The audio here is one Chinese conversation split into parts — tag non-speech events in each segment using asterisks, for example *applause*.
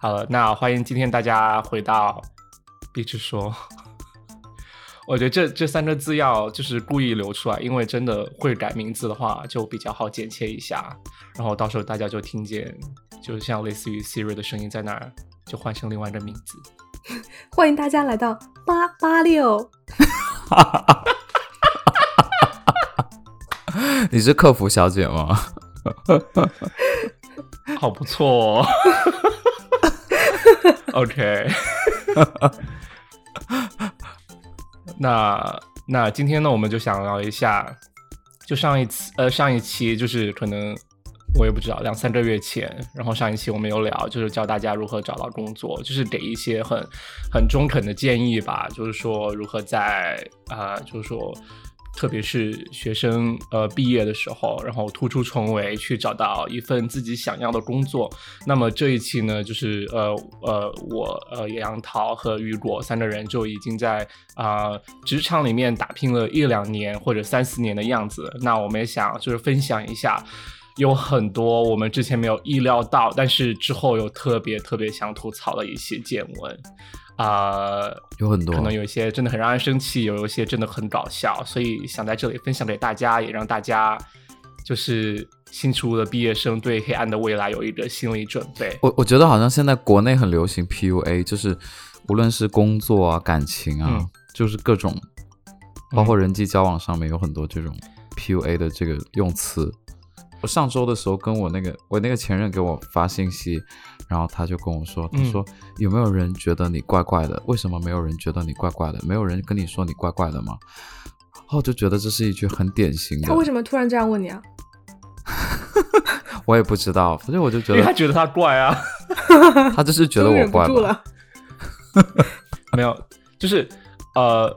好了，那欢迎今天大家回到壁纸说。*laughs* 我觉得这这三个字要就是故意留出来，因为真的会改名字的话，就比较好剪切一下，然后到时候大家就听见，就像类似于 Siri 的声音在那儿，就换成另外一个名字。欢迎大家来到八八六。*laughs* 你是客服小姐吗？*laughs* 好不错哦。OK。*laughs* 那那今天呢，我们就想聊一下，就上一次呃上一期就是可能我也不知道两三个月前，然后上一期我们有聊，就是教大家如何找到工作，就是给一些很很中肯的建议吧，就是说如何在啊，就是说。特别是学生呃毕业的时候，然后突出重围去找到一份自己想要的工作。那么这一期呢，就是呃呃我呃杨桃和雨果三个人就已经在啊职场里面打拼了一两年或者三四年的样子。那我们也想就是分享一下，有很多我们之前没有意料到，但是之后又特别特别想吐槽的一些见闻。啊，有很多，可能有一些真的很让人生气，有一些真的很搞笑，所以想在这里分享给大家，也让大家就是新出的毕业生对黑暗的未来有一个心理准备。我我觉得好像现在国内很流行 PUA，就是无论是工作啊、感情啊，就是各种，包括人际交往上面有很多这种 PUA 的这个用词。我上周的时候跟我那个我那个前任给我发信息。然后他就跟我说：“他说有没有人觉得你怪怪的？为什么没有人觉得你怪怪的？没有人跟你说你怪怪的吗？”然后我就觉得这是一句很典型的。他为什么突然这样问你啊？*laughs* 我也不知道，反正我就觉得，因为他觉得他怪啊。*laughs* 他就是觉得我怪了。*laughs* 没有，就是呃。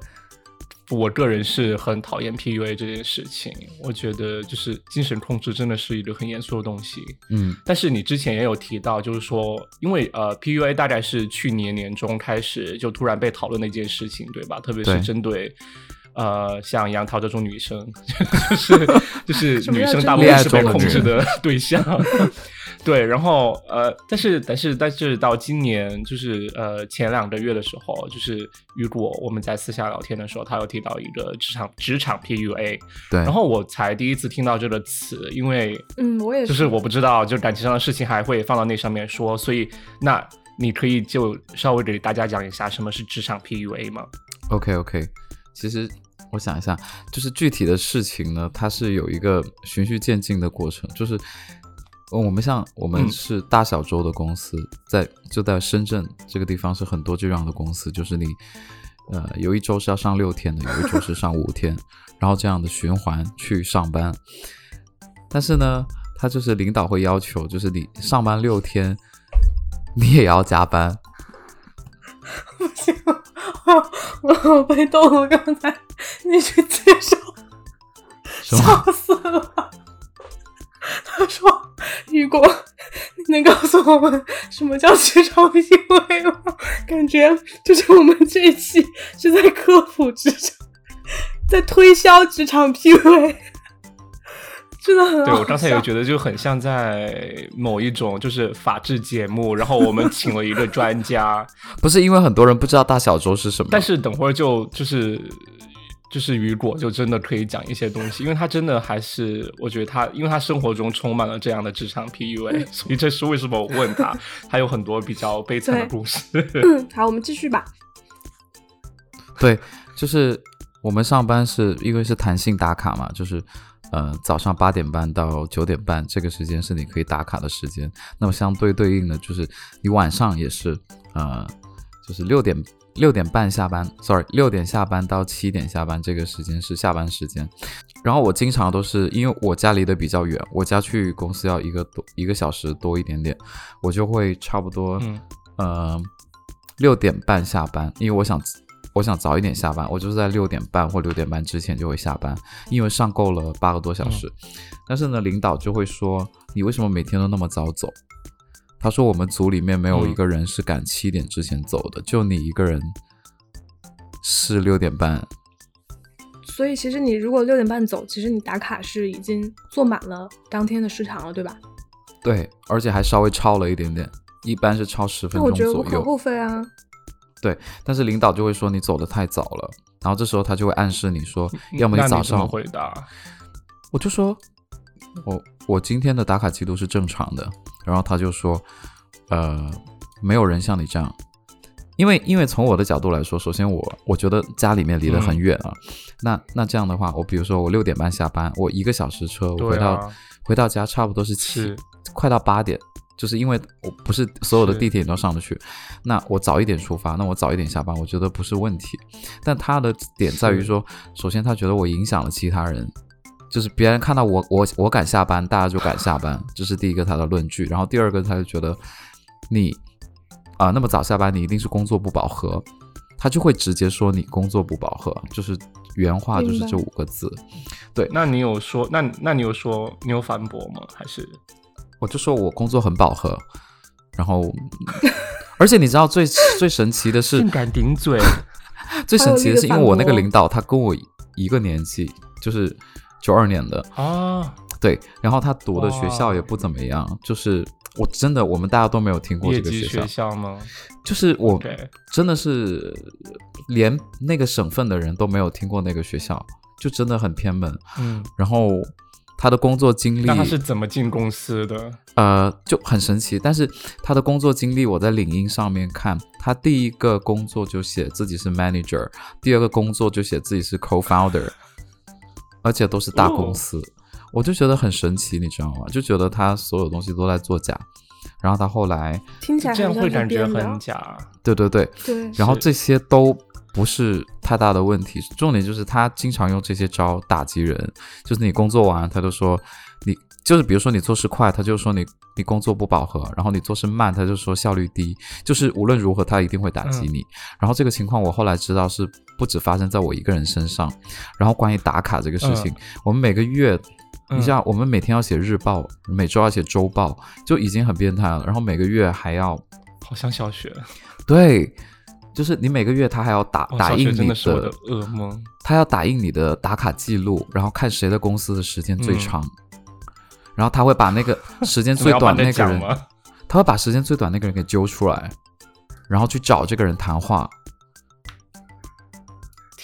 我个人是很讨厌 PUA 这件事情，我觉得就是精神控制真的是一个很严肃的东西。嗯，但是你之前也有提到，就是说，因为呃 PUA 大概是去年年中开始就突然被讨论的一件事情，对吧？特别是针对呃像杨桃这种女生，*laughs* 就是就是女生大部分是被控制的对象。*laughs* 对，然后呃，但是但是但是到今年就是呃前两个月的时候，就是雨果我们在私下聊天的时候，他有提到一个职场职场 PUA，对，然后我才第一次听到这个词，因为嗯我也是就是我不知道，就感情上的事情还会放到那上面说，所以那你可以就稍微给大家讲一下什么是职场 PUA 吗？OK OK，其实我想一下，就是具体的事情呢，它是有一个循序渐进的过程，就是。我们像我们是大小周的公司，在就在深圳这个地方是很多这样的公司，就是你，呃，有一周是要上六天的，有一周是上五天，然后这样的循环去上班。但是呢，他就是领导会要求，就是你上班六天，你也要加班。*laughs* 我我被动了，刚才你去介绍，笑死了。他说。雨果，你能告诉我们什么叫职场 PUA 吗？感觉就是我们这一期是在科普职场，在推销职场 PUA，真的很。对我刚才也觉得就很像在某一种就是法制节目，然后我们请了一个专家，*laughs* 不是因为很多人不知道大小周是什么，但是等会儿就就是。就是雨果就真的可以讲一些东西，因为他真的还是我觉得他，因为他生活中充满了这样的职场 PUA，所以这是为什么我问他，他有很多比较悲惨的故事。*laughs* 好，我们继续吧。对，就是我们上班是因为是弹性打卡嘛，就是呃早上八点半到九点半这个时间是你可以打卡的时间，那么相对对应的就是你晚上也是呃就是六点。六点半下班，sorry，六点下班到七点下班，这个时间是下班时间。然后我经常都是因为我家离得比较远，我家去公司要一个多一个小时多一点点，我就会差不多，呃，六点半下班，因为我想我想早一点下班，我就是在六点半或六点半之前就会下班，因为上够了八个多小时。但是呢，领导就会说，你为什么每天都那么早走？他说：“我们组里面没有一个人是赶七点之前走的，就你一个人是六点半。所以其实你如果六点半走，其实你打卡是已经坐满了当天的时长了，对吧？对，而且还稍微超了一点点。一般是超十分那我钟左觉得无可右。厚非啊。但是领导就会说你走的太早了，然后这时候他就会暗示你说，要么你早上，回答？我就说，我我今天的打卡记录是正常的，然后他就说，呃，没有人像你这样。因为因为从我的角度来说，首先我我觉得家里面离得很嗯远啊，那那这样的话，我比如说我六点半下班，我一个小时车，我回到、啊，回到家差不多是七是，快到八点，就是因为我不是所有的地铁你都上得去，那我早一点出发，那我早一点下班，我觉得不是问题。但他的点在于说，首先他觉得我影响了其他人，就是别人看到我我我敢下班，大家就敢下班，这是第一个他的论据。然后第二个他就觉得你啊、那么早下班，你一定是工作不饱和，他就会直接说你工作不饱和，就是原话就是这五个字。对那你有说，那那你有说，你有反驳吗？还是我就说我工作很饱和，然后，而且你知道最 *laughs* 最神奇的是性，感顶嘴？最神奇的是，因为我那个领导他跟我一个年纪，就是九二年的，啊，对，然后他读的学校也不怎么样，就是我真的我们大家都没有听过这个学校学，校吗就是我真的是连那个省份的人都没有听过那个学校，就真的很偏门。嗯，然后他的工作经历，那他是怎么进公司的？呃，就很神奇。但是他的工作经历，我在领英上面看，他第一个工作就写自己是 manager，第二个工作就写自己是 co-founder，而且都是大公司，我就觉得很神奇，你知道吗？就觉得他所有东西都在作假。然后他后来，听起来这样会感觉很假。对对对，对，然后这些都不是太大的问题，重点就是他经常用这些招打击人，就是你工作完，他就说你就是比如说你做事快，他就说你你工作不饱和，然后你做事慢，他就说效率低，就是无论如何他一定会打击你。然后这个情况我后来知道是不止发生在我一个人身上，然后关于打卡这个事情，我们每个月。你嗯像我们每天要写日报，每周要写周报，就已经很变态了。然后每个月还要好像小学，对，就是你每个月他还要打打印你的噩梦。他要打印你的打卡记录，然后看谁的公司的时间最嗯长，然后他会把那个时间最短那个人，他会把时间最短那个人给揪出来，然后去找这个人谈话。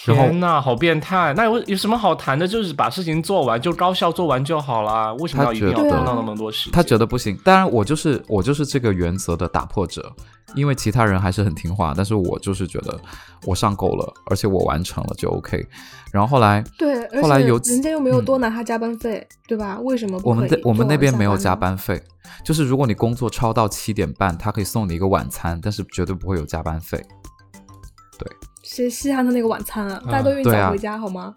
天呐，好变态！那有有什么好谈的？就是把事情做完，就高效做完就好啦。为什么他要一定要觉得拖到那么多时间？他觉得不行，当然我就是我就是这个原则的打破者，因为其他人还是很听话，但是我就是觉得我上够了，而且我完成了就 OK。然后后来对，后来有人家又没有嗯多拿他加班费，对吧？为什么不我们我们那边没有加？班费，就是如果你工作超到七点半，他可以送你一个晚餐，但是绝对不会有加班费。谁稀罕他那个晚餐啊？大家都愿意早回家好吗？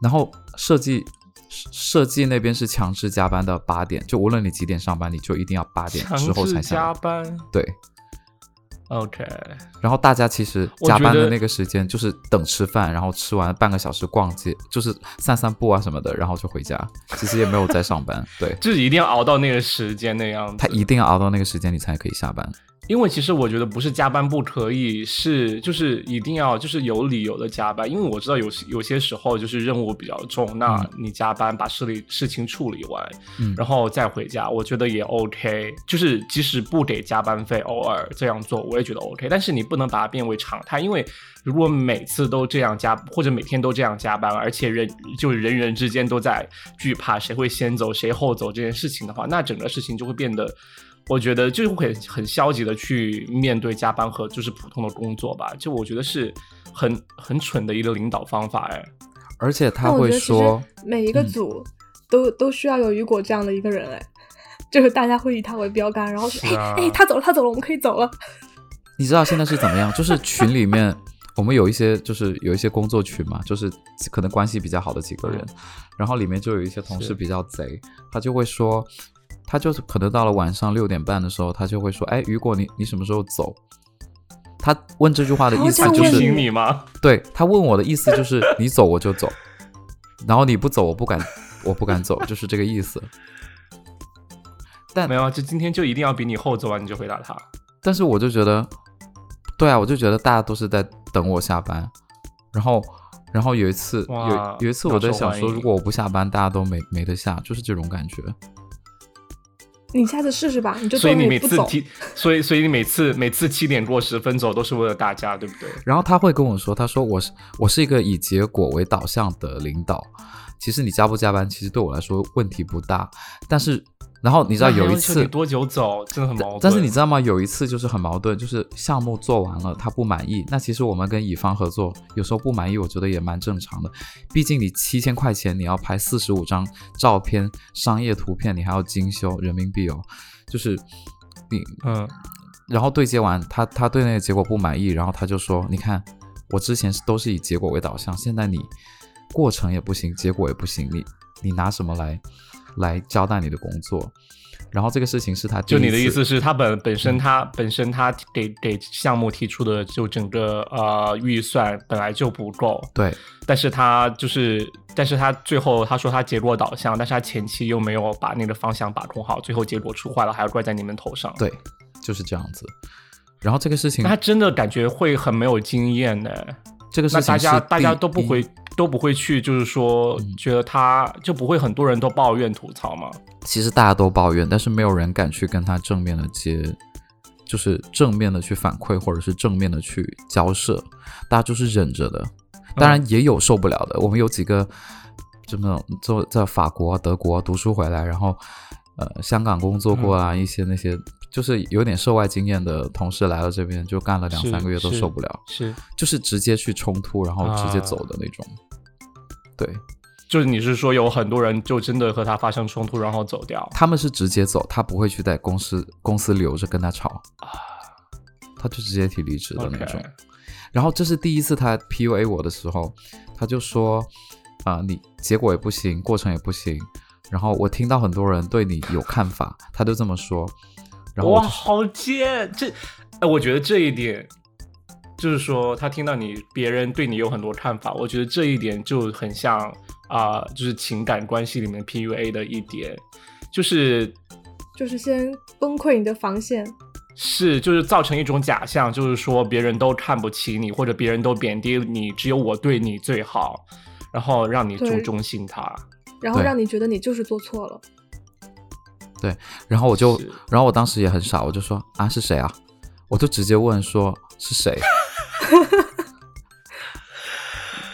然后设计设设计那边是强制加班到八点，就无论你几点上班，你就一定要八点之后才下加班。对，OK，然后大家其实加班的那个时间就是等吃饭，然后吃完半个小时逛街，就是散散步啊什么的，然后就回家。其实也没有在上班，对 *laughs* 就是一定要熬到那个时间那样子。他一定要熬到那个时间你才可以下班。因为其实我觉得不是加班不可以，是就是一定要就是有理由的加班。因为我知道有时有些时候就是任务比较重，那嗯你加班把事理事情处理完，嗯然后再回家，我觉得也 OK。就是即使不给加班费，偶尔这样做我也觉得 OK。但是你不能把它变为常态，因为如果每次都这样加，或者每天都这样加班，而且人就是人与人之间都在惧怕谁会先走谁后走这件事情的话，那整个事情就会变得。我觉得就会很消极的去面对加班和就是普通的工作吧，就我觉得是很很蠢的一个领导方法哎。而且他会说，每一个嗯组都、都需要有雨果这样的一个人，哎，就是大家会以他为标杆，然后说，哎哎，他走了，他走了，我们可以走了。*laughs* 你知道现在是怎么样？就是群里面我们有一些就是有一些工作群嘛，就是可能关系比较好的几个人，嗯然后里面就有一些同事比较贼，他就会说，他就是可能到了晚上六点半的时候，他就会说，哎，雨果你你什么时候走？他问这句话的意思就是，你吗？对他问我的意思就是你走我就走，然后你不走我不敢 *laughs* 我不敢走，就是这个意思。但没有啊，就今天就一定要比你后走完，你就回答他。但是我就觉得，对啊，我就觉得大家都是在等我下班，然后，然后有一次，有有一次我在想说，如果我不下班，大家都没没得下，就是这种感觉。你下次试试吧，你就所以你。每次提，所以所以你每次每次七点过十分走都是为了大家，对不对？然后他会跟我说，他说我是我是一个以结果为导向的领导，其实你加不加班，其实对我来说问题不大，但是。然后你知道有一次多久走，真的很矛盾。但是你知道吗？有一次就是很矛盾，就是项目做完了，他不满意。那其实我们跟乙方合作，有时候不满意，我觉得也蛮正常的。毕竟你七千块钱，你要拍四十五张照片，商业图片，你还要精修人民币哦。就是你嗯，然后对接完，他他对那个结果不满意，然后他就说：“你看，我之前是都是以结果为导向，现在你过程也不行，结果也不行，你你拿什么来？”来交代你的工作，然后这个事情是他就你的意思是，他本本身他本身他给给项目提出的就整个呃预算本来就不够，对，但是他就是但是他最后他说他结果导向，但是他前期又没有把那个方向把控好，最后结果出坏了，还要怪在你们头上，对，就是这样子。然后这个事情他真的感觉会很没有经验呢。这个事情大家大家都不会都不会去，就是说觉得他就不会很多人都抱怨吐槽吗？其实大家都抱怨，但是没有人敢去跟他正面的接，就是正面的去反馈，或者是正面的去交涉，大家就是忍着的。当然也有受不了的，我们有几个就那种在在法国、德国读书回来，然后呃香港工作过啊，一些那些。就是有点涉外经验的同事来到这边，就干了两三个月都受不了，是就是直接去冲突，然后直接走的那种。对，就是你是说有很多人就真的和他发生冲突，然后走掉？他们是直接走，他不会去在公司公司留着跟他吵啊，他就直接提离职的那种。然后这是第一次他 PUA 我的时候，他就说啊，你结果也不行，过程也不行。然后我听到很多人对你有看法，他就这么说。哇，好贱！这，哎，我觉得这一点，就是说他听到你别人对你有很多看法，我觉得这一点就很像啊，就是情感关系里面 PUA 的一点，就是就是先崩溃你的防线，是就是造成一种假象，就是说别人都看不起你，或者别人都贬低你，只有我对你最好，然后让你就忠心他，然后让你觉得你就是做错了。对，然后我就，然后我当时也很傻，我就说啊是谁啊？我就直接问说是谁？*laughs*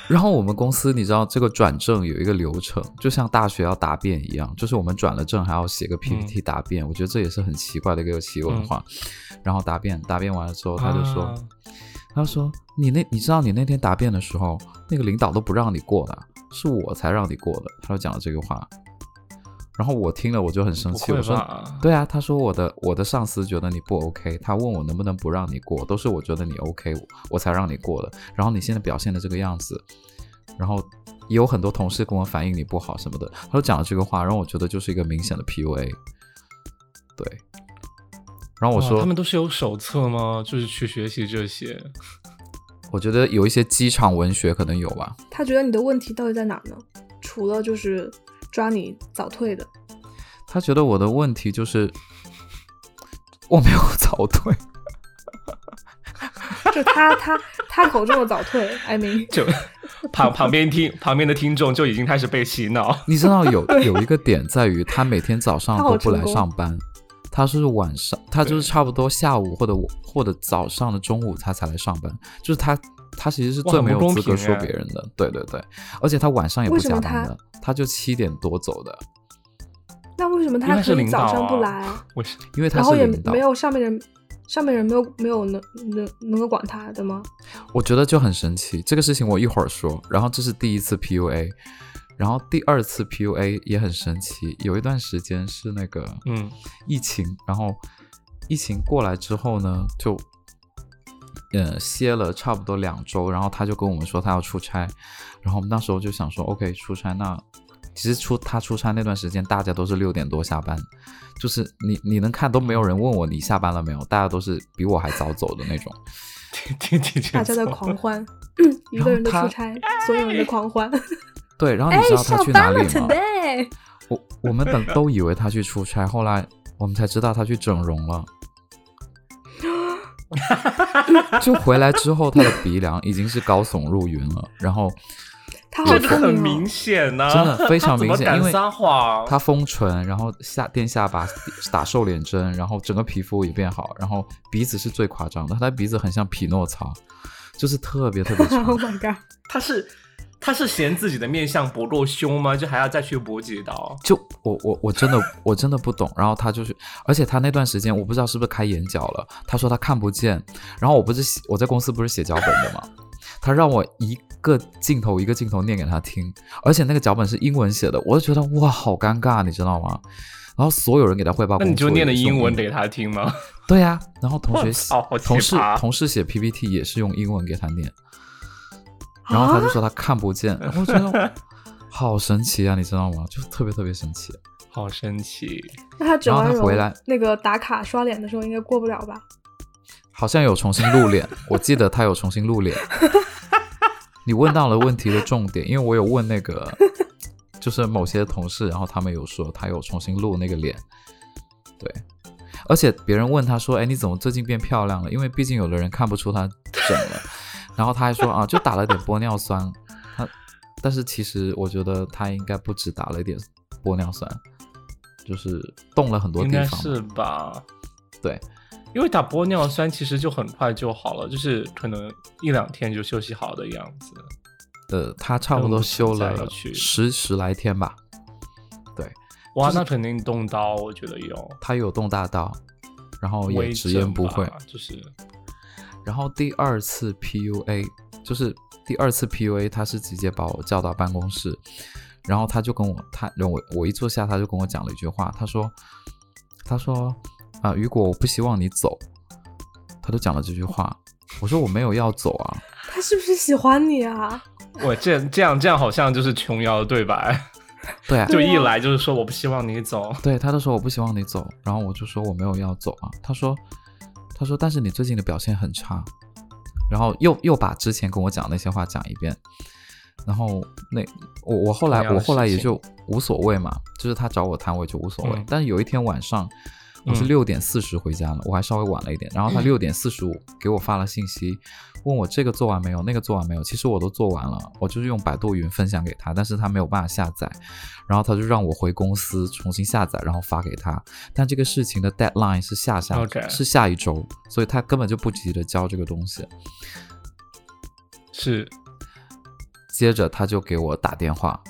然后我们公司你知道这个转正有一个流程，就像大学要答辩一样，就是我们转了证还要写个 PPT 答辩，我觉得这也是很奇怪的一个企业文化。然后答辩，答辩完了之后，他就说，他说你那你知道你那天答辩的时候，那个领导都不让你过的，是我才让你过的。他就讲了这个话。然后我听了我就很生气，我说：“对啊，他说我的我的上司觉得你不 OK，他问我能不能不让你过，都是我觉得你 OK，我才让你过的。然后你现在表现的这个样子，然后也有很多同事跟我反映你不好什么的，他都讲了这个话，然后我觉得就是一个明显的 PUA。对，然后我说他们都是有手册吗？就是去学习这些？我觉得有一些机场文学可能有吧。他觉得你的问题到底在哪呢？除了就是。抓你早退的，他觉得我的问题就是我没有早退，*laughs* 就他他他口中的早退，艾明就旁旁边听旁边的听众就已经开始被洗脑。你知道有有一个点在于，他每天早上都不来上班，他是晚上，他就是差不多下午或者或者早上的中午他才来上班，就是他。他其实是最没有资格说别人的，对对对，而且他晚上也不加班的，他就七点多走的。那为什么他可以早上不来？*laughs* 为什？因为他然后也没有上面人，上面人没有没有能能能够管他的吗？我觉得就很神奇，这个事情我一会儿说。然后这是第一次 PUA，然后第二次 PUA 也很神奇。有一段时间是那个嗯疫情，然后疫情过来之后呢，就。嗯，歇了差不多两周，然后他就跟我们说他要出差，然后我们那时候就想说，OK，出差那其实出他出差那段时间，大家都是六点多下班，就是你你能看都没有人问我你下班了没有，大家都是比我还早走的那种，*laughs* 大家的狂欢，*laughs* 一个人的出差，所有人的狂欢，*laughs* 对，然后你知道他去哪里吗？我我们等都以为他去出差，后来我们才知道他去整容了。*laughs* 就回来之后，他的鼻梁已经是高耸入云了。然后他好这个很明。显呢、真的非常明显 *laughs* 怎么因为敢撒谎？他丰唇，然后下垫下巴，打瘦脸针，然后整个皮肤也变好，然后鼻子是最夸张的，他的鼻子很像匹诺曹，就是特别特别长 *laughs* Oh。my god！他是他是嫌自己的面相不够凶吗？就还要再去补几刀？就我我我真的我真的不懂，然后他就是，而且他那段时间我不知道是不是开眼角了，他说他看不见，然后我不是写我在公司不是写脚本的吗，他让我一个镜头一个镜头念给他听，而且那个脚本是英文写的，我就觉得哇好尴尬，你知道吗？然后所有人给他汇报，那你就念的英文给他听吗？*laughs* 对呀、然后同学我操 *laughs* 好奇同事同事写 PPT 也是用英文给他念，然后他就啊说他看不见，然后我觉得 *laughs* 好神奇啊，你知道吗？就特别特别神奇。好神奇！那他整然后他回来那个打卡刷脸的时候应该过不了吧？好像有重新露脸，我记得他有重新露脸。*laughs* 你问到了问题的重点，因为我有问那个，就是某些同事，然后他们有说他有重新露那个脸，对，而且别人问他说，哎，你怎么最近变漂亮了？因为毕竟有的人看不出他整了，然后他还说啊，就打了点玻尿酸，他，但是其实我觉得他应该不止打了一点玻尿酸，就是动了很多应地方，该是吧？对。因为打玻尿酸其实就很快就好了，就是可能一两天就休息好的样子。呃，他差不多休了十十来天吧。对，哇，就是那肯定动刀，我觉得有。他有动大刀，然后也直言不讳。就是然后第二次 PUA 就是第二次 PUA，他是直接把我叫到办公室，然后他就跟我他让我我一坐下，他就跟我讲了一句话，他说他说啊、雨果，我不希望你走，他就讲了这句话。我说我没有要走啊，他是不是喜欢你啊？我这这样这样好像就是琼瑶的对白，对啊，*laughs* 就一来就是说我不希望你走。对，他就说我不希望你走，然后我就说我没有要走啊。他说，他说但是你最近的表现很差，然后又又把之前跟我讲那些话讲一遍，然后那我我后来我后来也就无所谓嘛，就是他找我谈我也就无所谓。嗯。但是有一天晚上，我是嗯六点四十回家了，我还稍微晚了一点，然后他六点四十五给我发了信息，问我这个做完没有，那个做完没有。其实我都做完了，我就是用百度云分享给他，但是他没有办法下载，然后他就让我回公司重新下载，然后发给他。但这个事情的 deadline 是下下是下一周，所以他根本就不急着交这个东西。是接着他就给我打电话，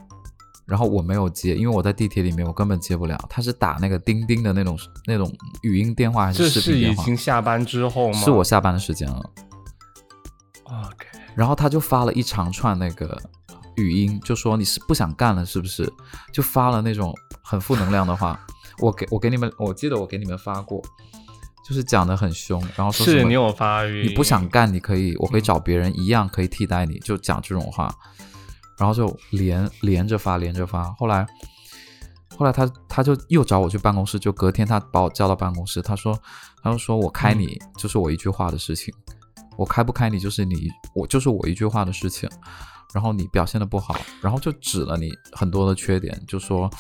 然后我没有接，因为我在地铁里面，我根本接不了。他是打那个钉钉的那种那种语音电话还是视频电话？是已经下班之后吗？是我下班的时间了。OK，然后他就发了一长串那个语音，就说你是不想干了是不是？就发了那种很负能量的话。我给我给你们，我记得我给你们发过，就是讲的很凶，然后说是你有发语音，你不想干，你可以，我可以找别人一样可以替代你，就讲这种话，然后就连连着发，连着发。后来，后来他他就又找我去办公室，就隔天他把我叫到办公室，他说，他就说我开你就是我一句话的事情，我开不开你就是你我就是我一句话的事情。然后你表现的不好，然后就指了你很多的缺点，就说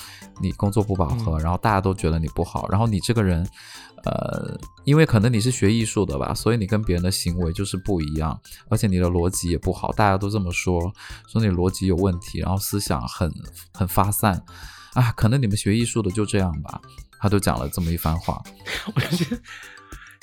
你工作不饱和，然后大家都觉得你不好，然后你这个人，呃，因为可能你是学艺术的吧，所以你跟别人的行为就是不一样，而且你的逻辑也不好，大家都这么说，说你逻辑有问题，然后思想很很发散，*laughs* 啊，可能你们学艺术的就这样吧，他就讲了这么一番话，*laughs* 我觉，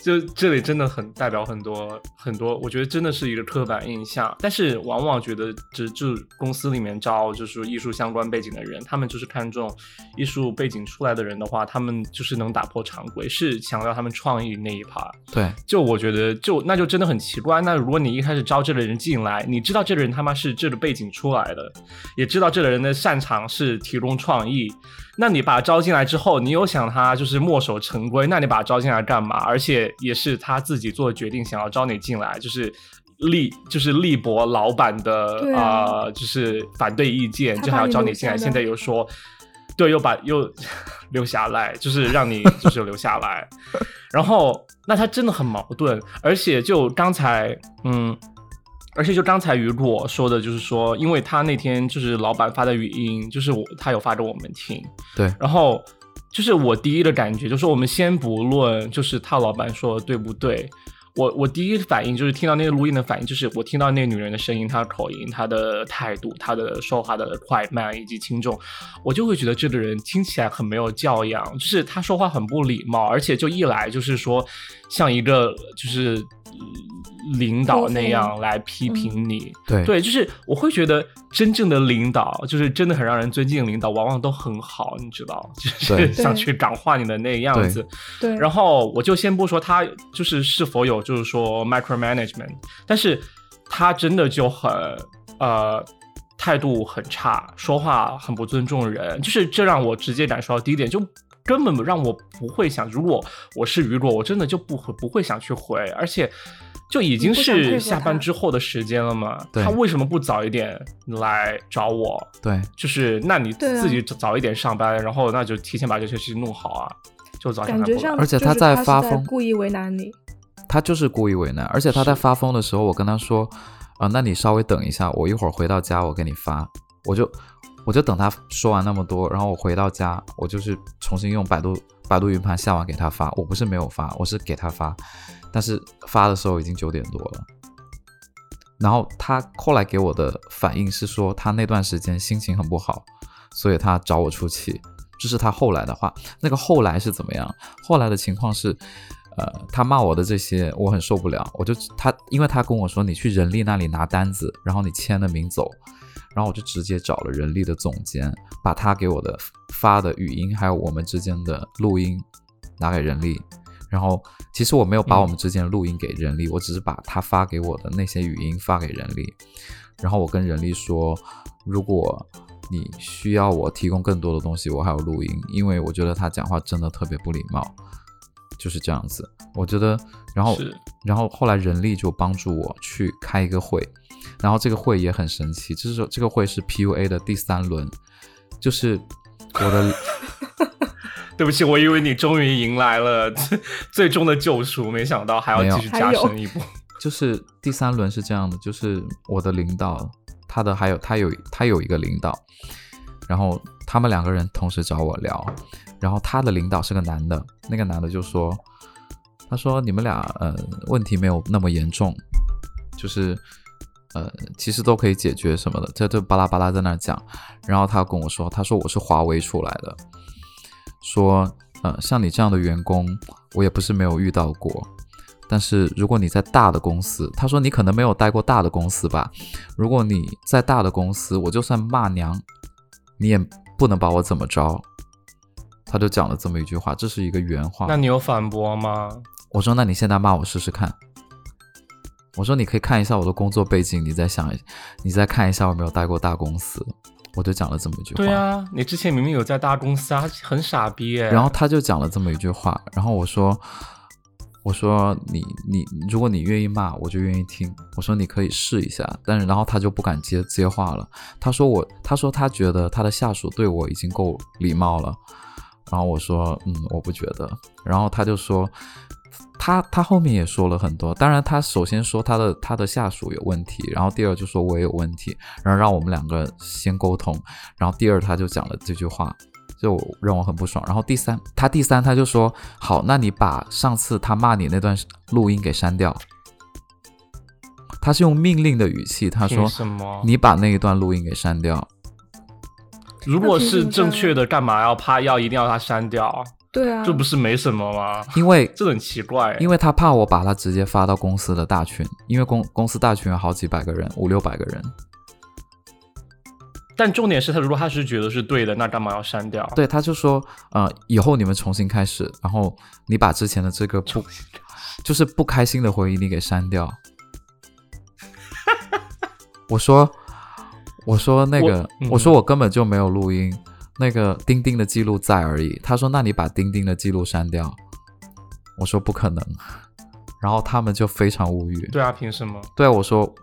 就这里真的很代表很多很多，我觉得真的是一个刻板印象。但是往往觉得，只就公司里面招就是艺术相关背景的人，他们就是看重艺术背景出来的人的话，他们就是能打破常规，是强调他们创意那一 part。对就我觉得就那就真的很奇怪。那如果你一开始招这个人进来，你知道这个人他妈是这个背景出来的，也知道这个人的擅长是提供创意，那你把他招进来之后，你又想他就是墨守成规，那你把他招进来干嘛？而且也是他自己做的决定，想要招你进来，就是。力就是力博老板的啊呃，就是反对意见，就还要招你进来。现在又说，对，又把又 *laughs* 留下来，就是让你就是留下来。*laughs* 然后，那他真的很矛盾，而且就刚才，嗯，而且就刚才雨果说的，就是说，因为他那天就是老板发的语音，就是我他有发给我们听，对然后就是我第一的感觉就是，我们先不论就是他老板说的对不对，我我第一反应就是听到那个录音的反应，就是我听到那个女人的声音，她的口音、她的态度、她的说话的快慢以及轻重，我就会觉得这个人听起来很没有教养，就是他说话很不礼貌，而且就一来就是说像一个就是。领导那样来批评你，对。对，就是我会觉得真正的领导，就是真的很让人尊敬的领导，往往都很好，你知道，就是想去感化你的那个样子。对，然后我就先不说他就是是否有就是说 micromanagement，但是他真的就很呃态度很差，说话很不尊重人，就是这让我直接感受到第一点就。根本让我不会想，如果我是雨果，我真的就不会不会想去回，而且就已经是下班之后的时间了嘛，对。他为什么不早一点来找我？对，就是那你自己早一点上班，然后那就提前把这些事情弄好啊，就早点感觉像，而且他在发疯。故意为难你。他就是故意为难，而且他在发疯的时候，我跟他说，啊、那你稍微等一下，我一会儿回到家，我给你发，我就我就等他说完那么多，然后我回到家，我就是重新用百度百度云盘下完给他发，我不是没有发，我是给他发，但是发的时候已经九点多了。然后他后来给我的反应是说，他那段时间心情很不好，所以他找我出气。这是他后来的话。那个后来是怎么样？后来的情况是，呃，他骂我的这些我很受不了，我就他，因为他跟我说你去人力那里拿单子，然后你签了名走，然后我就直接找了人力的总监，把他给我的发的语音还有我们之间的录音拿给人力。然后其实我没有把我们之间的录音给人力，我只是把他发给我的那些语音发给人力。然后我跟人力说，如果你需要我提供更多的东西，我还有录音，因为我觉得他讲话真的特别不礼貌，就是这样子。我觉得，然后然后后来人力就帮助我去开一个会，然后这个会也很神奇，就是这个会是 PUA 的第三轮，就是我的 *laughs* 对不起，我以为你终于迎来了最 *laughs* 最终的救赎，没想到还要继续加深一步。*laughs* 就是第三轮是这样的，就是我的领导，他的还有他有他有一个领导，然后他们两个人同时找我聊，然后他的领导是个男的，那个男的就说，他说你们俩呃问题没有那么严重，就是呃其实都可以解决什么的，这就巴拉巴拉在那儿讲，然后他跟我说，他说我是华为出来的，说呃像你这样的员工，我也不是没有遇到过。但是如果你在大的公司，他说你可能没有待过大的公司吧？如果你在大的公司，我就算骂娘，你也不能把我怎么着。他就讲了这么一句话，这是一个原话。那你有反驳吗？我说那你现在骂我试试看。我说你可以看一下我的工作背景，你再想，你再看一下我有没有待过大公司。我就讲了这么一句话。对啊，你之前明明有在大公司啊，很傻逼哎。然后他就讲了这么一句话，然后我说，我说你你如果你愿意骂，我就愿意听。我说你可以试一下，但是然后他就不敢接接话了。他说我，他说他觉得他的下属对我已经够礼貌了。然后我说，嗯，我不觉得。然后他就说，他他后面也说了很多。当然，他首先说他的他的下属有问题，然后第二就说我也有问题，然后让我们两个先沟通。然后第二他就讲了这句话。就让我很不爽。然后第三，他第三他就说：“好，那你把上次他骂你那段录音给删掉。”他是用命令的语气，他说：“什么？你把那一段录音给删掉。如果是正确的，干嘛要怕要一定要他删掉？对啊，这不是没什么吗？因为这很奇怪欸。因为他怕我把他直接发到公司的大群，因为公公司大群有好几百个人，五六百个人。但重点是他如果他是觉得是对的，那干嘛要删掉？对，他就说，呃，以后你们重新开始，然后你把之前的这个不就是不开心的回忆你给删掉。*laughs* 我说，我说那个，我嗯我说我根本就没有录音，那个钉钉的记录在而已。他说，那你把钉钉的记录删掉。我说不可能，然后他们就非常无语。对啊，凭什么？对啊，我说，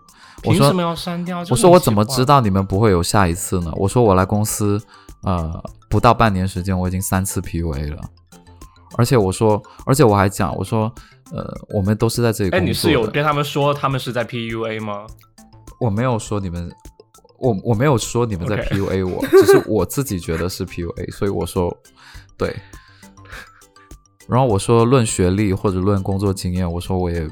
凭什么要删掉？我说我怎么知道？你们不会有下一次呢？我说我来公司，呃，不到半年时间，我已经三次 PUA 了，而且我说，而且我还讲，我说，呃，我们都是在这里工哎。你是有跟他们说他们是在 PUA 吗？我没有说你们，我我没有说你们在 PUA 我 *laughs* 只是我自己觉得是 PUA，所以我说对。然后我说论学历或者论工作经验，我说我也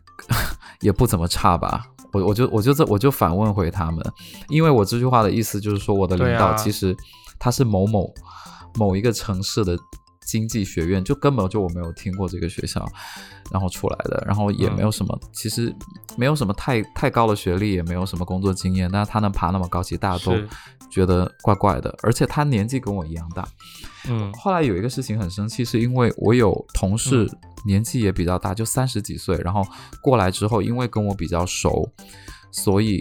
*laughs* 也不怎么差吧。我我就我就这我就反问回他们，因为我这句话的意思就是说，我的领导其实他是某某某一个城市的经济学院，就根本就我没有听过这个学校，然后出来的，然后也没有什么，其实没有什么太太高的学历，也没有什么工作经验，但是他能爬那么高，其实大家都觉得怪怪的，而且他年纪跟我一样大。嗯后来有一个事情很生气，是因为我有同事年纪也比较大，就三十几岁，然后过来之后，因为跟我比较熟，所以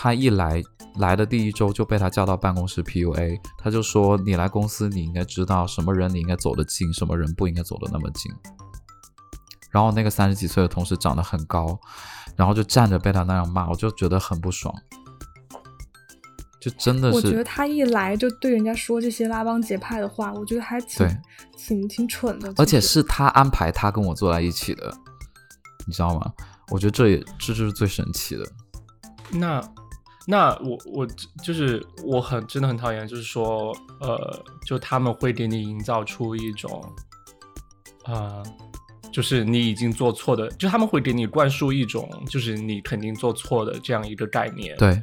他一来来的第一周就被他叫到办公室 PUA，他就说你来公司你应该知道什么人你应该走得近，什么人不应该走得那么近。然后那个三十几岁的同事长得很高，然后就站着被他那样骂，我就觉得很不爽。就真的是我觉得他一来就对人家说这些拉帮结派的话，我觉得还挺挺挺蠢的。而且是他安排他跟我坐在一起的，你知道吗？我觉得这也这就是最神奇的。那那我我就是我很真的很讨厌，就是说呃，就他们会给你营造出一种啊、呃就是你已经做错的，就他们会给你灌输一种就是你肯定做错的这样一个概念。。对，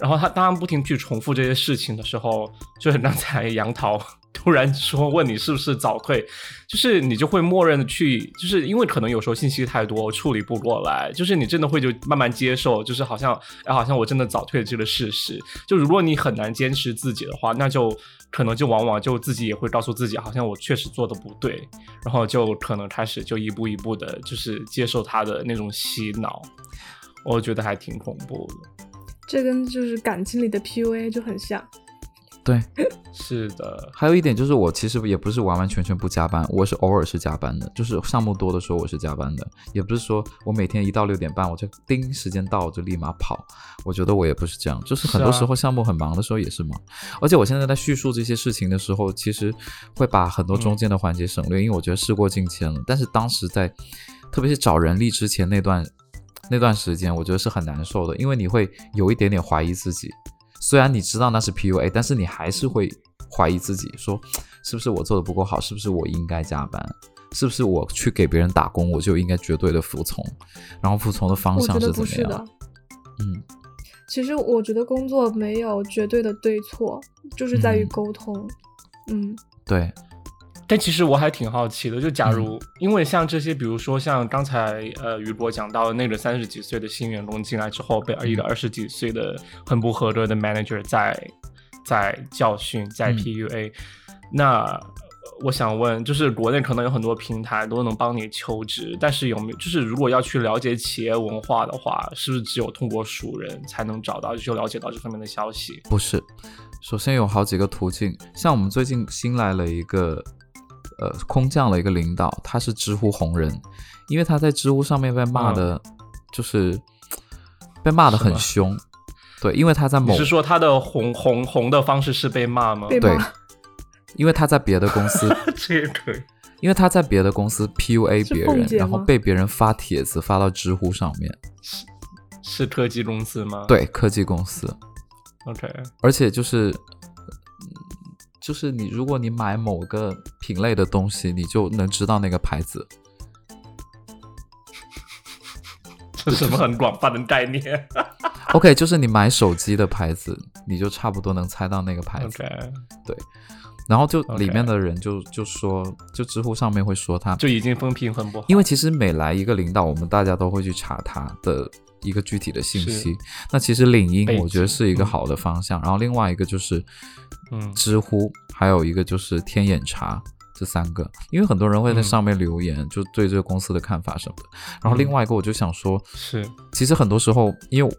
然后他当然不停去重复这些事情的时候，就很刚才 *laughs* 杨桃突然说问你是不是早退，*laughs* 就是你就会默认的去，就是因为可能有时候信息太多，处理不过来，就是你真的会就慢慢接受，就是好像哎，好像我真的早退这个事实。就如果你很难坚持自己的话，那就可能就往往就自己也会告诉自己，好像我确实做的不对，然后就可能开始就一步一步的，就是接受他的那种洗脑，我觉得还挺恐怖的。这跟就是感情里的 PUA 就很像。对，*laughs* 是的，还有一点就是我其实也不是完完全全不加班，我是偶尔是加班的，就是项目多的时候我是加班的，也不是说我每天一到六点半我就叮时间到我就立马跑，我觉得我也不是这样，就是很多时候项目很忙的时候也是忙，而且我现在在叙述这些事情的时候，其实会把很多中间的环节省略，因为我觉得事过境迁了，但是当时在特别是找人力之前那段那段时间，我觉得是很难受的，因为你会有一点点怀疑自己。虽然你知道那是 PUA，但是你还是会怀疑自己，说是不是我做的不够好，是不是我应该加班，是不是我去给别人打工，我就应该绝对的服从，然后服从的方向是怎么样？的。嗯，其实我觉得工作没有绝对的对错，就是在于嗯沟通。嗯，对，但其实我还挺好奇的，就假如、因为像这些，比如说像刚才呃于博讲到的那个三十几岁的新员工进来之后，被一个二十几岁的很不合格的 manager 在在教训，在嗯。PUA，、那呃我想问，就是国内可能有很多平台都能帮你求职，但是有没有就是如果要去了解企业文化的话，是不是只有通过熟人才能找到，就了解到这方面的消息？不是，首先有好几个途径，像我们最近新来了一个呃空降了一个领导，他是知乎红人，因为他在知乎上面被骂的，就是被骂的很凶。对，因为他在某你是说他的红红红的方式是被骂吗？对，因为他在别的公司，*laughs* 这也可以。因为他在别的公司 PUA 别人，然后被别人发帖子发到知乎上面。是是科技公司吗？对，科技公司，，OK，而且就是，嗯就是你如果你买某个品类的东西，你就能知道那个牌子。*laughs* 这是什么很广泛的概念 *laughs* OK，就是你买手机的牌子，你就差不多能猜到那个牌子。OK，对然后就里面的人就就说，就知乎上面会说他，就已经风评很不好。因为其实每来一个领导，我们大家都会去查他的一个具体的信息。那其实领英我觉得是一个好的方向，然后另外一个就是嗯知乎，还有一个就是天眼查。这三个，因为很多人会在嗯上面留言，就对这个公司的看法什么的。然后另嗯外一个，我就想说，是其实很多时候，因为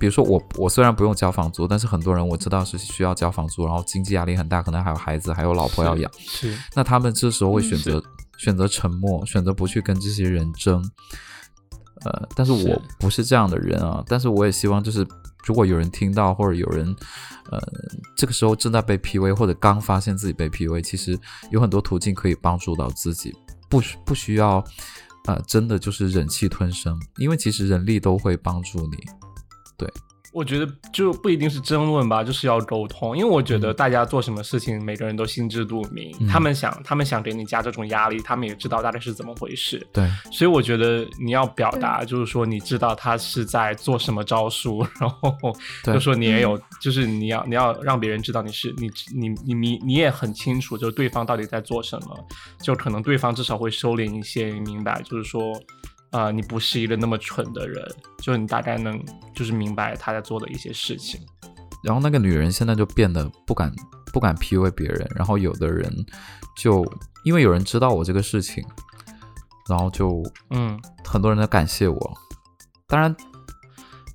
比如说我，我虽然不用交房租，但是很多人我知道是需要交房租，然后经济压力很大，可能还有孩子，还有老婆要养。是那他们这时候会嗯选择、选择沉默，选择不去跟这些人争。呃，但是我不是这样的人啊，但是我也希望就是如果有人听到，或者有人呃这个时候正在被 PUA，或者刚发现自己被 PUA，其实有很多途径可以帮助到自己，不需不需要呃真的就是忍气吞声，因为其实人力都会帮助你。我觉得就不一定是争论吧，就是要沟通。因为我觉得大家做什么事情，每个人都心知肚明。嗯他们想，他们想给你加这种压力，他们也知道大概是怎么回事。对，所以我觉得你要表达，就是说你知道他是在做什么招数，*laughs* 然后就说你也有，就是你要你要让别人知道你是你你你你你也很清楚，就是对方到底在做什么，就可能对方至少会收敛一些，你明白，就是说。啊、你不是一个那么蠢的人，就是你大概能就是明白他在做的一些事情。然后那个女人现在就变得不敢不敢 PUA 别人，然后有的人就因为有人知道我这个事情，然后就嗯，很多人在感谢我。当然，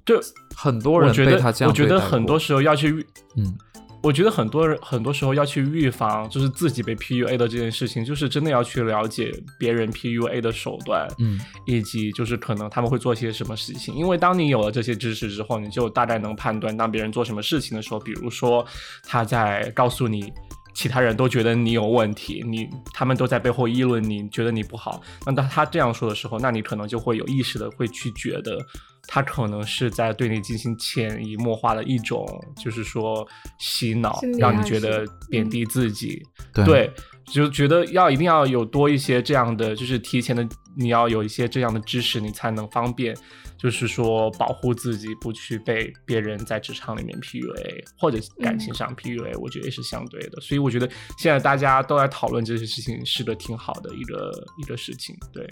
就很多人我觉得被他这样我觉得很多时候要去嗯，我觉得很多人很多时候要去预防，就是自己被 PUA 的这件事情，就是真的要去了解别人 PUA 的手段，嗯，以及就是可能他们会做些什么事情。因为当你有了这些知识之后，你就大概能判断，当别人做什么事情的时候，比如说他在告诉你。其他人都觉得你有问题，你他们都在背后议论你，觉得你不好。那当他这样说的时候，那你可能就会有意识的会去觉得，他可能是在对你进行潜移默化的一种，就是说洗脑让你觉得贬低自己。对对，就觉得要一定要有多一些这样的，就是提前的，你要有一些这样的知识，你才能方便，就是说保护自己，不去被别人在职场里面 PUA 或者感情上 PUA，、我觉得也是相对的。所以我觉得现在大家都在讨论这些事情，是个挺好的一个一个事情。对，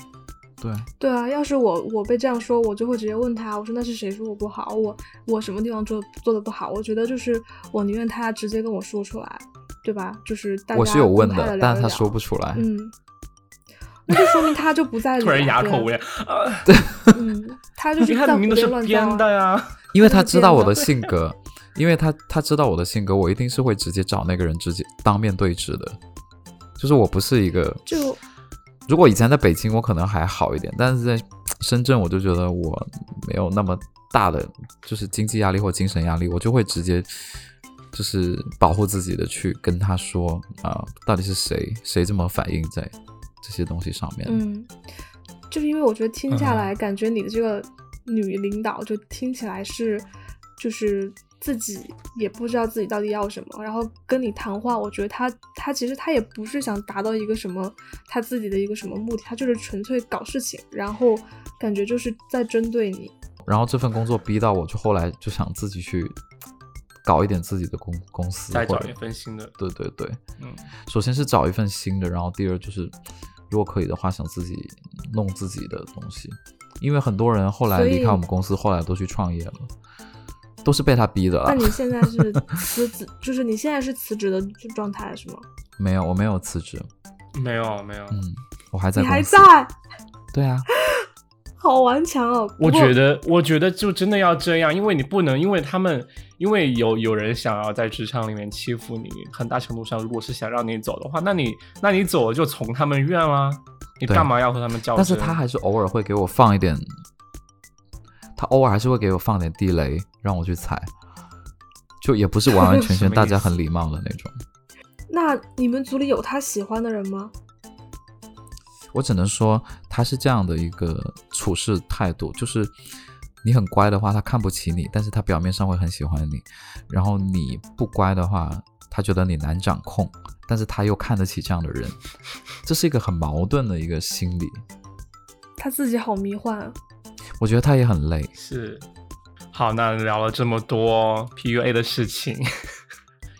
对，对啊，要是我我被这样说，我就会直接问他，我说那是谁说我不好？我我什么地方做做的不好？我觉得就是我宁愿他直接跟我说出来，对吧？就是大家我是有问的，但是他说不出来。嗯，那就说明他就不在。突然哑口无言，嗯，他就是 *laughs* 在胡明明都是编的呀。因为他知道我的性格，因为他他知道我的性格，我一定是会直接找那个人直接当面对质的。就是我不是一个，*laughs* 就如果以前在北京，我可能还好一点，但是在深圳，我就觉得我没有那么大的就是经济压力或精神压力，我就会直接就是保护自己的去跟他说啊、到底是谁谁这么反应在这些东西上面。嗯，就是因为我觉得听下嗯来，感觉你的这个女领导就听起来是，就是自己也不知道自己到底要什么，然后跟你谈话，我觉得她她其实她也不是想达到一个什么她自己的一个什么目的，她就是纯粹搞事情，然后感觉就是在针对你。然后这份工作逼到我，就后来就想自己去搞一点自己的公公司，再找一份新的，对对对，嗯，首先是找一份新的，然后第二就是，如果可以的话，想自己弄自己的东西，因为很多人后来离开我们公司，后来都去创业了，都是被他逼的。那你现在是 *laughs* 辞职，就是你现在是辞职的状态是吗？没有，我没有辞职，没有没有，嗯，我还在你还。在，对啊，好顽强哦。我觉得，我觉得就真的要这样，因为你不能，因为他们，因为有有人想要在职场里面欺负你，很大程度上，如果是想让你走的话，那你那你走了就从他们怨啦，你干嘛要和他们较真？但是他还是偶尔会给我放一点，他偶尔还是会给我放点地雷，让我去踩，就也不是完完全全 *laughs* 大家很礼貌的那种。*laughs* 那你们组里有他喜欢的人吗？我只能说他是这样的一个处事态度，就是你很乖的话，他看不起你，但是他表面上会很喜欢你；然后你不乖的话，他觉得你难掌控，但是他又看得起这样的人，这是一个很矛盾的一个心理。他自己好迷幻啊。我觉得他也很累，是好，那聊了这么多 PUA 的事情，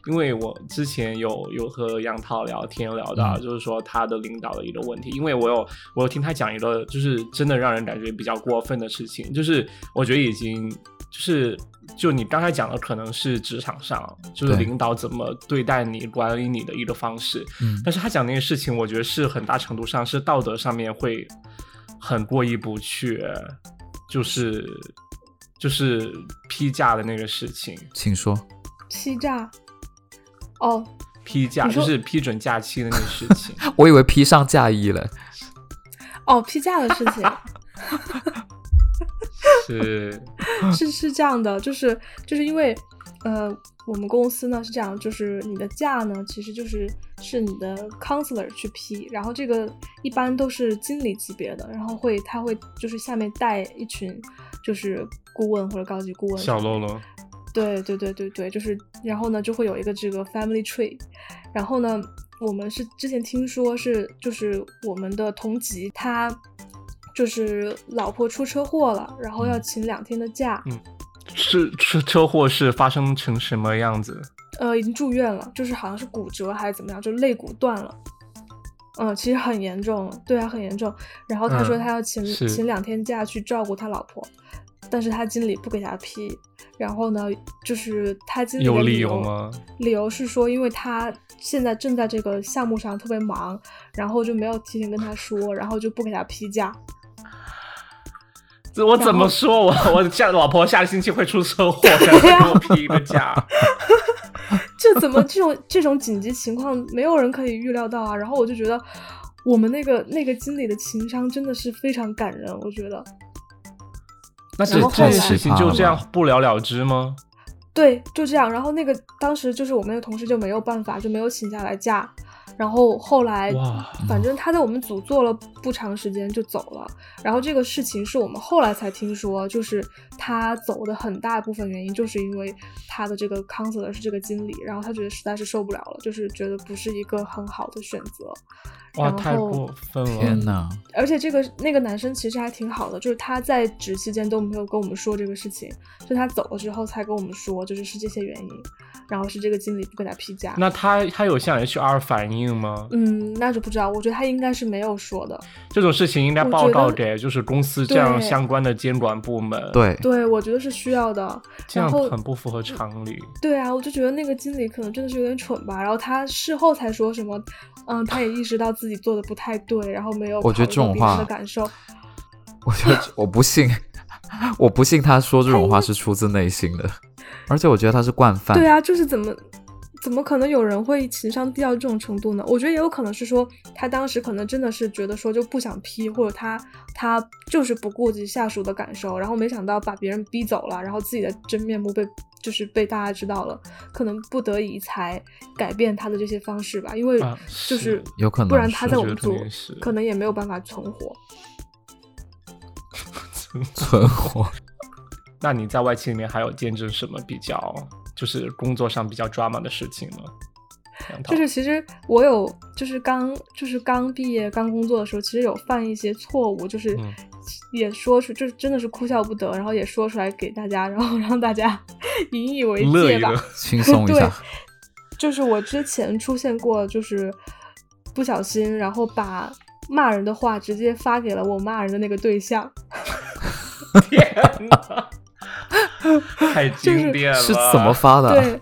因为我之前有有和杨涛聊天聊到，嗯就是说他的领导的一个问题，因为我有我有听他讲一个就是真的让人感觉比较过分的事情，就是我觉得已经就是就你刚才讲的可能是职场上就是领导怎么对待你、管理你的一个方式，嗯，但是他讲那些事情，我觉得是很大程度上是道德上面会很过意不去，就是就是批假的那个事情，请说。欺诈。哦，批假就是批准假期的那个 *laughs* 事情。我以为批上嫁衣了，哦，批假的事情。*laughs* 是，*laughs* 是是这样的，就是就是因为呃，我们公司呢是这样，就是你的假呢其实就是是你的 counselor 去批，然后这个一般都是经理级别的，然后会他会就是下面带一群就是顾问或者高级顾问，小喽啰，对对对对对，就是然后呢就会有一个这个 family tree，然后呢我们是之前听说是就是我们的同级他就是老婆出车祸了，然后要请两天的假，嗯是车车祸是发生成什么样子？呃，已经住院了，就是好像是骨折还是怎么样，就肋骨断了。嗯，其实很严重，对啊，很严重。然后他说嗯他要请、是请两天假去照顾他老婆，但是他经理不给他批。然后呢，就是他经理有理由由吗？理由是说，因为他现在正在这个项目上特别忙，然后就没有提前跟他说，然后就不给他批假。这我怎么说？我我下老婆下个星期会出车祸，给我批一个假。*laughs* 这怎么这种这种紧急情况没有人可以预料到啊？然后我就觉得我们那个那个经理的情商真的是非常感人，我觉得。那这这件事情就这样不了了之吗？对，就这样。然后那个当时就是我们那个同事就没有办法，就没有请下来假。然后后来，反正他在我们组做了不长时间就走了。然后这个事情是我们后来才听说，就是他走的很大部分原因就是因为他的这个 counselor 是这个经理，然后他觉得实在是受不了了，就是觉得不是一个很好的选择。哇，太过分了！天哪！而且这个那个男生其实还挺好的，就是他在职期间都没有跟我们说这个事情，就他走了之后才跟我们说，就是是这些原因，然后是这个经理不给他批假。那他他有向 HR 反映吗？嗯，那就不知道，我觉得他应该是没有说的。这种事情应该报告给就是公司这样相关的监管部门。，对，对，我觉得是需要的。这样很不符合常理。对啊，我就觉得那个经理可能真的是有点蠢吧。然后他事后才说什么，嗯，他也意识到自己做的不太对，然后没有我觉得这种话的感受。*laughs* 我觉得我不信，我不信他说这种话是出自内心的，而且我觉得他是惯犯。对啊，就是怎么怎么可能有人会情商低到这种程度呢？我觉得也有可能是说他当时可能真的是觉得说就不想批，或者他他就是不顾及下属的感受，然后没想到把别人逼走了，然后自己的真面目被就是被大家知道了，可能不得已才改变他的这些方式吧，因为啊就是是有可能不然他在我们组可能也没有办法存活。*laughs* 存活。那你在外企里面还有见证什么比较就是工作上比较 drama 的事情吗？就是其实我有，就是刚就是刚毕业刚工作的时候，其实有犯一些错误，就是嗯也说出，就是真的是哭笑不得，然后也说出来给大家，然后让大家 *laughs* 引以为戒吧 *laughs* 对下，，就是我之前出现过，就是不小心，然后把骂人的话直接发给了我骂人的那个对象。*laughs* 天哪，太经典了！是怎么发的？对，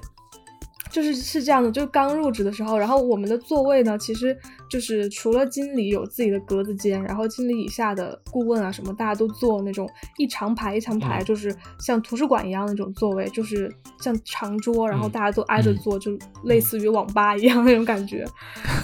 就是是这样的，就是刚入职的时候，然后我们的座位呢，其实就是除了经理有自己的格子间，然后经理以下的顾问啊什么，大家都坐那种一长排一长排，嗯。就是像图书馆一样那种座位，就是像长桌，然后嗯大家都挨着嗯。坐，就类似于网吧一样那种感觉。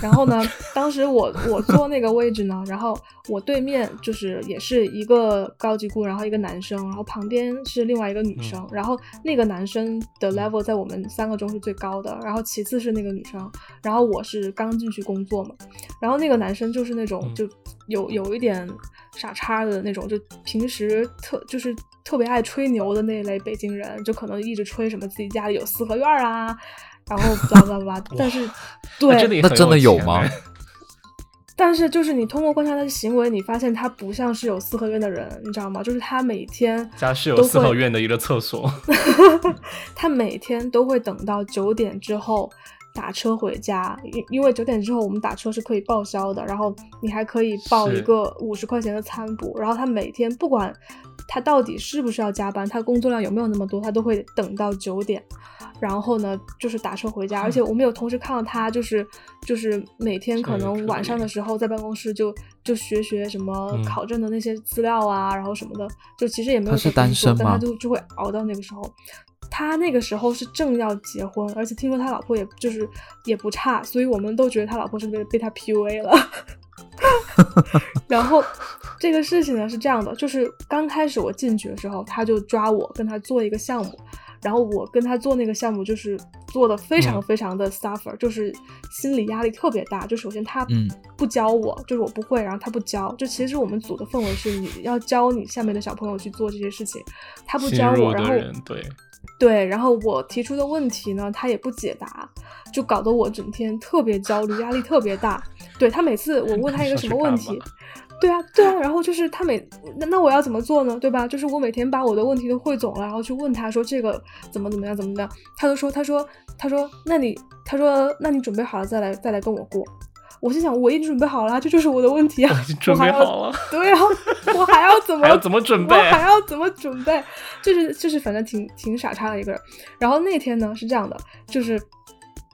然后呢，当时我我坐那个位置呢，然后我对面就是也是一个高级顾问，然后一个男生，然后旁边是另外一个女生，然后那个男生的 level 在我们三个中是最高的，然后其次是那个女生，然后我是刚进去工作嘛，然后那个男生就是那种嗯就有有一点傻叉的那种，就平时特就是特别爱吹牛的那一类北京人，就可能一直吹什么自己家里有四合院啊，然后巴拉巴拉巴拉，但是对，那真的有吗？*laughs* 但是就是你通过观察他的行为，你发现他不像是有四合院的人，你知道吗？就是他每天家是有四合院的一个厕所，*laughs* 他每天都会等到九点之后打车回家，因因为九点之后我们打车是可以报销的，然后你还可以报一个五十块钱的餐补，然后他每天不管他到底是不是要加班，他工作量有没有那么多，他都会等到九点。然后呢，就是打车回家，而且我们有同事看到他，就是就是每天可能晚上的时候在办公室就就学学什么嗯考证的那些资料啊，然后什么的，就其实也没有他是在工作但他就就会熬到那个时候。他那个时候是正要结婚，而且听说他老婆也就是也不差，所以我们都觉得他老婆是被被他 PUA 了。*laughs* 然后这个事情呢是这样的，就是刚开始我进去的时候，他就抓我跟他做一个项目，然后我跟他做那个项目就是做的非常嗯非常的 suffer，、就是心理压力特别大。就首先他嗯不教我，就是我不会，然后他不教。就其实我们组的氛围是你要教你下面的小朋友去做这些事情，他不教我，然后对，对，然后我提出的问题呢，他也不解答，就搞得我整天特别焦虑，压力特别大。对他每次我问他一个 *laughs* 什么问题，对啊，对啊，然后就是他每那那我要怎么做呢？对吧？就是我每天把我的问题都汇总了，然后去问他说这个怎么怎么样，怎么样，他都说他说他说那你他说那你准备好了再来再来跟我过。我心想我已经准备好了，这就是我的问题啊，我已经准备好了。对啊，*laughs* 我还要怎么还要怎么准备？我还要怎么准备？就是就是反正挺挺傻叉的一个人。然后那天呢是这样的，就是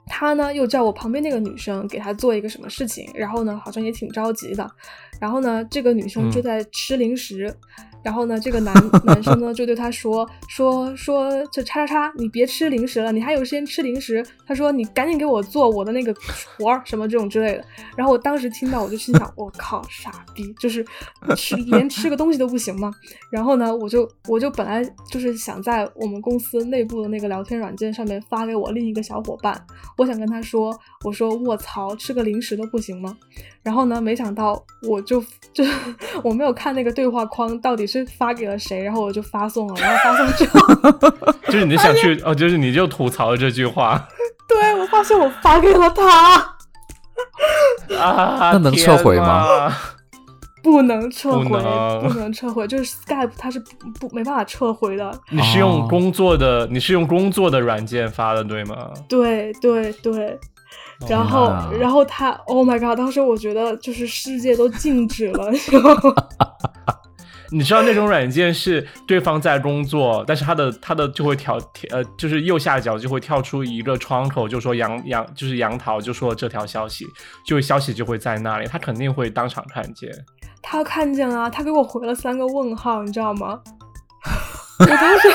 他呢又叫我旁边那个女生给他做一个什么事情，然后呢好像也挺着急的。然后呢这个女生就在吃零食。然后呢，这个男男生呢就对他说说说这叉叉叉，你别吃零食了，你还有时间吃零食？他说你赶紧给我做我的那个活儿什么这种之类的。然后我当时听到，我就心想，我靠，傻逼，就是吃连吃个东西都不行吗？然后呢，我就我就本来就是想在我们公司内部的那个聊天软件上面发给我另一个小伙伴，我想跟他说，我说卧槽，吃个零食都不行吗？然后呢，没想到我就就我没有看那个对话框到底是。发给了谁，然后我就发送了，然后发送之后，*laughs* 就是你想去哦，就是你就吐槽了这句话。*laughs* 对，我发现我发给了他。*laughs* 啊，那能撤回吗？不能撤回，不能撤回，就是 Skype 它是不没办法撤回的。你是用工作的，你是用工作的软件发的，对吗？对对对。然后，然后他，Oh my god！当时我觉得就是世界都静止了。*laughs* 你知道那种软件是对方在工作，但是他的他的就会跳呃，就是右下角就会跳出一个窗口，就说杨杨就是杨桃就说这条消息，就消息就会在那里，他肯定会当场看见。他看见了，他给我回了三个问号，你知道吗？*laughs* 我当时，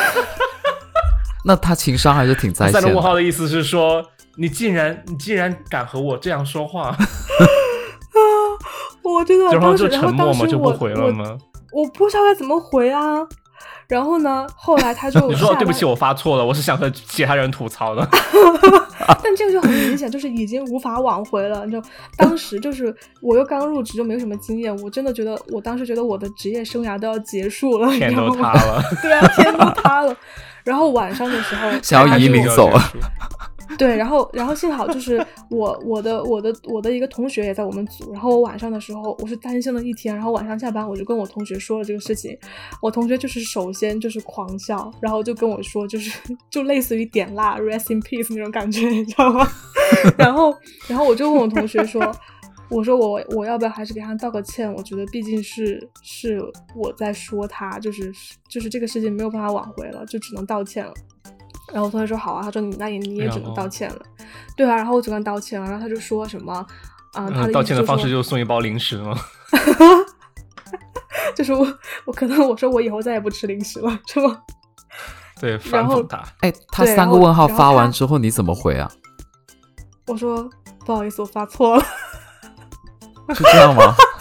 那他情商还是挺在线。三个问号的意思是说，你竟然你竟然敢和我这样说话？啊！*laughs* 我真的，然后就沉默吗？就不回了吗？我不知道该怎么回啊，然后呢，后来他就 *laughs* 你说对不起，我发错了，我是想和其他人吐槽的。*laughs* 但这个就很明显，就是已经无法挽回了。你就当时就是我又刚入职，就没有什么经验，我真的觉得我当时觉得我的职业生涯都要结束了，天都塌了。对啊，天都塌了。然后晚上的时候想要移民走。对，然后，然后幸好就是我，我的，我的，我的一个同学也在我们组。然后我晚上的时候，我是担心了一天。然后晚上下班，我就跟我同学说了这个事情。我同学就是首先就是狂笑，然后就跟我说，就是 *laughs* 就类似于点蜡，rest in peace 那种感觉，你知道吗？*laughs* 然后，然后我就问我同学说，*laughs* 我说我我要不要还是给他道个歉？我觉得毕竟是是我在说他，就是就是这个事情没有办法挽回了，就只能道歉了。然后我同学说好啊，他说你那你你也只能道歉了，对啊，然后我就跟他道歉了，然后他就说什么啊，他道歉的方式就是送一包零食吗？*laughs* 就是我我可能我说我以后再也不吃零食了，是吗？*laughs* 对，反讽他。哎，他三个问号发完之后你怎么回啊？我说不好意思，我发错了。是这样吗？*laughs*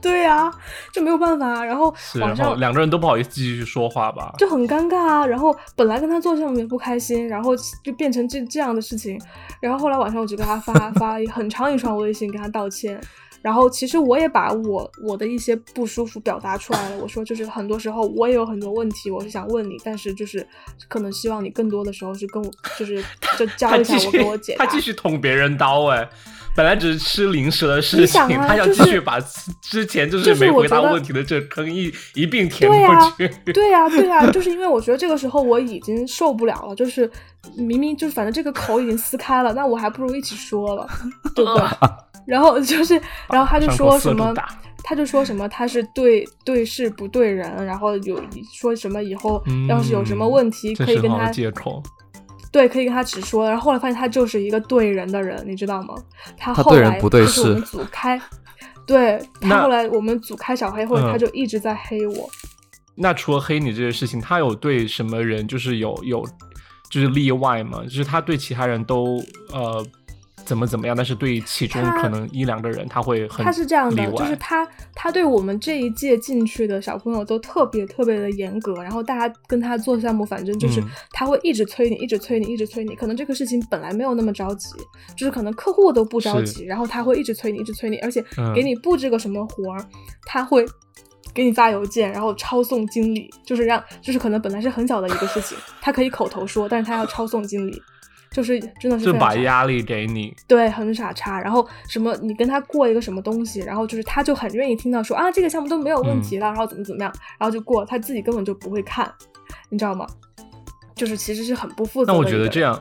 对呀，就没有办法。然后晚上两个人都不好意思继续说话吧，就很尴尬啊。然后本来跟他坐项目也不开心，然后就变成这这样的事情。然后后来晚上我就给他发 *laughs* 发很长一串微信，跟他道歉。然后其实我也把我我的一些不舒服表达出来了。我说就是很多时候我也有很多问题，我是想问你，但是就是可能希望你更多的时候是跟我就是就教一下我给我解答。他继续捅别人刀哎。本来只是吃零食的事情，他要继续把之前就是没回答问题的这坑一一并填过去。对呀，对呀，就是因为我觉得这个时候我已经受不了了，就是明明就是反正这个口已经撕开了，那我还不如一起说了，对不对？*laughs* 然后就是，*laughs* 然后他就说什么，他就说什么他是对对事不对人，然后有说什么以后要是有什么问题可以跟他借口。对，可以跟他直说。然后后来发现他就是一个对人的人，你知道吗？他后来就是我们组开，对他后来我们组开小黑会，他就一直在黑我。那除了黑你这个事情，他有对什么人就是有有就是例外吗？就是他对其他人都呃。怎么怎么样？但是对其中可能一两个人，他会很他是这样的，就是他他对我们这一届进去的小朋友都特别特别的严格，然后大家跟他做项目，反正就是他会一直催你，一直催你，一直催你。可能这个事情本来没有那么着急，就是可能客户都不着急，然后他会一直催你，一直催你，而且给你布置个什么活儿，他会给你发邮件，然后抄送经理，就是让就是可能本来是很小的一个事情，他可以口头说，但是他要抄送经理，就是真的是就把压力给你。对，很傻叉。然后什么，你跟他过一个什么东西，然后就是他就很愿意听到说啊，这个项目都没有问题了，然后怎么怎么样，然后就过，他自己根本就不会看，你知道吗？就是其实是很不负责那我。觉得这样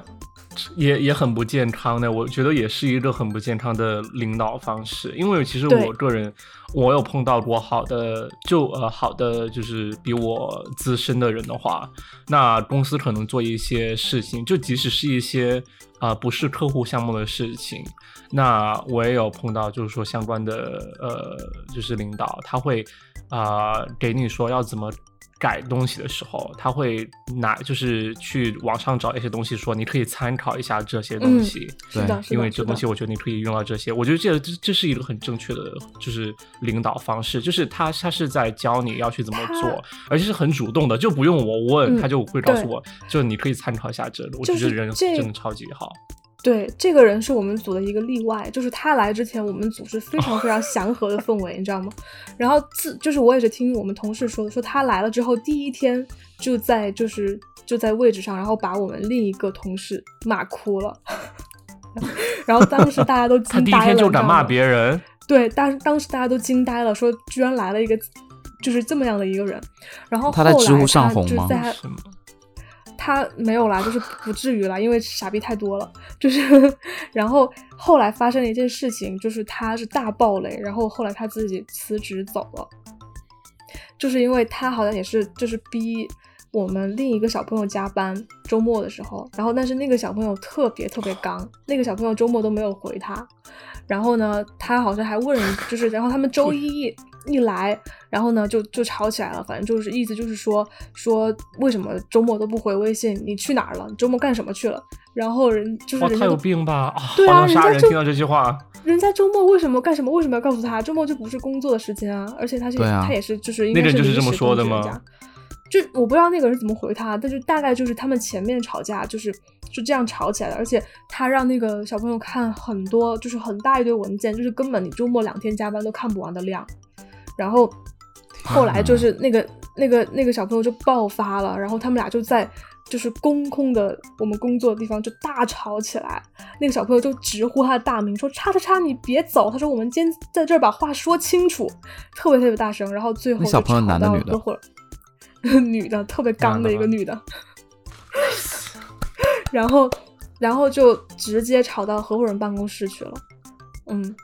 也也很不健康的，我觉得也是一个很不健康的领导方式。因为其实我个人，我有碰到过好的，就呃好的就是比我资深的人的话，那公司可能做一些事情，就即使是一些啊、呃不是客户项目的事情，那我也有碰到，就是说相关的呃就是领导他会啊、呃给你说要怎么。改东西的时候，他会拿就是去网上找一些东西，说你可以参考一下这些东西，是的，是的，因为这东西我觉得你可以用到这些。我觉得这这这是一个很正确的，就是领导方式，就是他他是在教你要去怎么做，而且是很主动的，就不用我问，嗯他就会告诉我，就你可以参考一下这个。我觉得人真的超级好。对，这个人是我们组的一个例外，就是他来之前，我们组是非常非常祥和的氛围，你知道吗？然后自就是我也是听我们同事说的，说他来了之后第一天就在就是就在位置上，然后把我们另一个同事骂哭了。*laughs* 然后当时大家都 *laughs* 惊他第一呆了，天就敢骂别人，对，当当时大家都惊呆了，说居然来了一个就是这么样的一个人。然后后来他在知乎上红吗就在他是吗？他没有啦，就是不至于啦，因为傻逼太多了。就是，*laughs* 然后后来发生了一件事情，就是他是大暴雷，然后后来他自己辞职走了，就是因为他好像也是就是逼我们另一个小朋友加班，周末的时候，然后但是那个小朋友特别特别刚，那个小朋友周末都没有回他，然后呢，他好像还问人，就是然后他们周一一一来，然后呢就就吵起来了，反正就是意思就是说说为什么周末都不回微信，你去哪儿了？你周末干什么去了？然后人就是哇，他有人家都病吧？啊，对啊杀人！人家就听到这句话，*laughs* 人家周末为什么干什么？为什么要告诉他？周末就不是工作的时间啊！而且他是、对啊他也是就是应那该个人就是这么临时说的吗？就我不知道那个人怎么回他，但就大概就是他们前面吵架就是就这样吵起来的，而且他让那个小朋友看很多就是很大一堆文件，就是根本你周末两天加班都看不完的量。然后后来就是那个那个那个小朋友就爆发了，然后他们俩就在就是公空的我们工作的地方就大吵起来。那个小朋友就直呼他的大名，说：“叉叉叉，你别走！”他说：“我们今天在这儿把话说清楚。”特别特别大声，然后最后小朋友吵男的女的 *laughs* 女的，特别刚的一个女的。*laughs* 然后，然后就直接吵到合伙人办公室去了。嗯，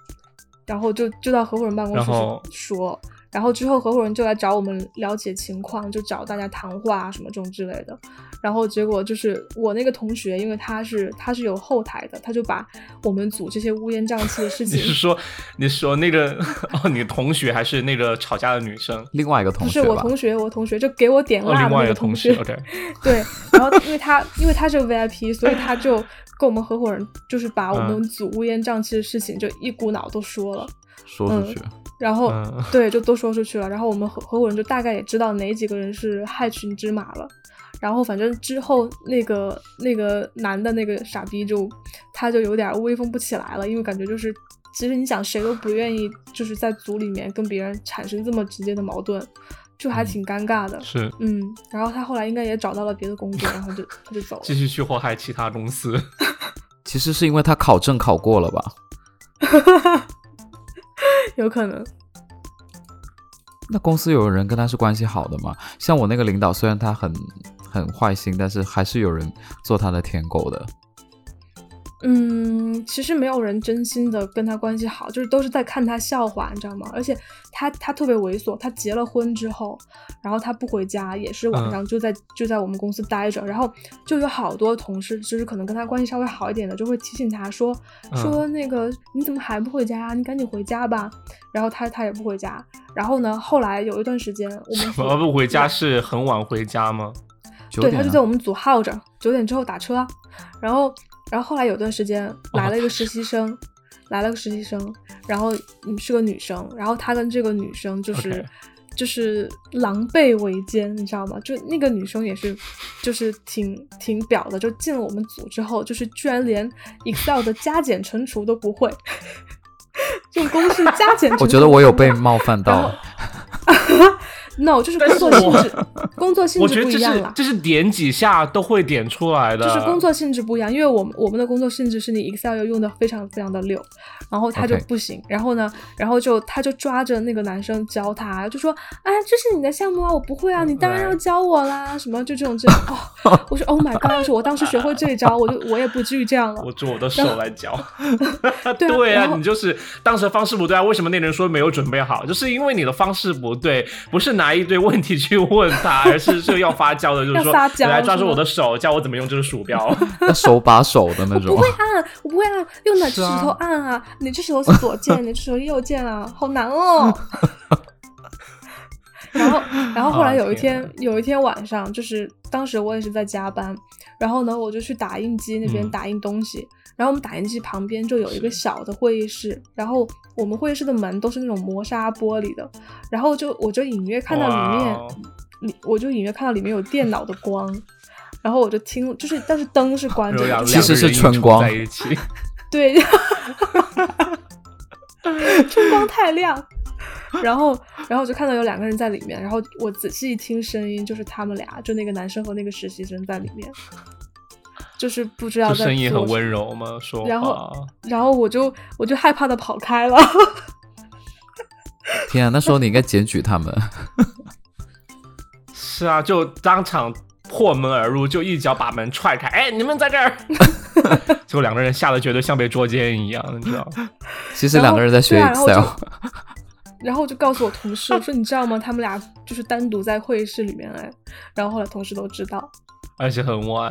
然后就就到合伙人办公室去说，然后之后合伙人就来找我们了解情况，就找大家谈话啊什么这种之类的。然后结果就是我那个同学，因为他是他是有后台的，他就把我们组这些乌烟瘴气的事 *laughs* 情你是说你说那个哦，你同学还是那个吵架的女生？另外一个同学不，是我同学，我同学就给我点哦，蜡的那另外一个同学，，OK，*laughs* 对，然后因为他因为他是 VIP，所以他就跟我们合伙人就是把我们嗯组乌烟瘴气的事情就一股脑都说了，说出去，然后、嗯对就都说出去了，然后我们合合伙人就大概也知道哪几个人是害群之马了。然后反正之后那个那个男的那个傻逼就他就有点威风不起来了，因为感觉就是其实你想谁都不愿意就是在组里面跟别人产生这么直接的矛盾，就还挺尴尬的。是嗯，然后他后来应该也找到了别的工作，然后就他就走了。继续去祸害其他公司。*laughs* 其实是因为他考证考过了吧？*laughs* *laughs* 有可能，那公司有人跟他是关系好的吗？像我那个领导，虽然他很很坏心，但是还是有人做他的舔狗的。嗯，其实没有人真心的跟他关系好，就是都是在看他笑话，你知道吗？而且他他特别猥琐，他结了婚之后，然后他不回家，也是晚嗯上就在、就在我们公司待着，然后就有好多同事，就是可能跟他关系稍微好一点的，就会提醒他说、嗯说那个你怎么还不回家呀？你赶紧回家吧。然后他他也不回家，然后呢，后来有一段时间我们怎么不回家是很晚回家吗？对，他就在我们组耗着，九点之后打车，然后，然后后来有段时间来了一个实习生，来了个实习生，然后嗯是个女生，然后她跟这个女生就是就是狼狈为奸，你知道吗？就那个女生也是，就是挺挺表的，就进了我们组之后，就是居然连 Excel 的加减乘除都不会，这种公式加减乘除我觉得我有被冒犯到。*laughs* *laughs* no，就是工作性质，工作性质不一样啦。是这是点几下都会点出来的，就是工作性质不一样，因为我们我们的工作性质是你 Excel 要用的非常非常的溜，然后他就不行然后呢，然后就他就抓着那个男生教他，就说，哎，这是你的项目啊，我不会啊，你当然要教我啦，什么就这种这种，哦，我说 Oh my God，要是我当时学会这一招，我就我也不至于这样了我。用我的手来教。*laughs* *laughs* 对啊对啊，你就是当时方式不对啊。为什么那人说没有准备好？就是因为你的方式不对，不是拿一堆问题去问他，而是是要发教的，就是说 *laughs* 要撒娇你来抓住我的手，教我怎么用这个鼠标。*laughs* *laughs* 那手把手的那种不会。按，我不会按，用哪只是啊指头按啊？你这手是左键，你这手是右键啊，好难哦。然后，然后后来有一啊天天，有一天晚上，就是当时我也是在加班，然后呢，我就去打印机那边嗯打印东西，然后我们打印机旁边就有一个小的会议室，然后我们会议室的门都是那种磨砂玻璃的，然后就我就隐约看到里面里我就隐约看到里面有电脑的光，然后我就听，就是但是灯是关着的，其实是春光在一起。*laughs* 对，春光太亮，然后，然后我就看到有两个人在里面，然后我仔细一听声音，就是他们俩，就那个男生和那个实习生在里面，就是不知道在声音很温柔吗，说然后话。然后我就我就害怕的跑开了，天啊，那时候你应该检举他们。*laughs* 是啊，就当场破门而入，就一脚把门踹开。哎，你们在这儿！*laughs* 结果两个人吓得觉得像被捉奸一样，你知道吗？*laughs* 其实两个人在学 Excel，、然后我就告诉我同事，我说你知道吗？他们俩就是单独在会议室里面哎，然后后来同事都知道。而且很晚，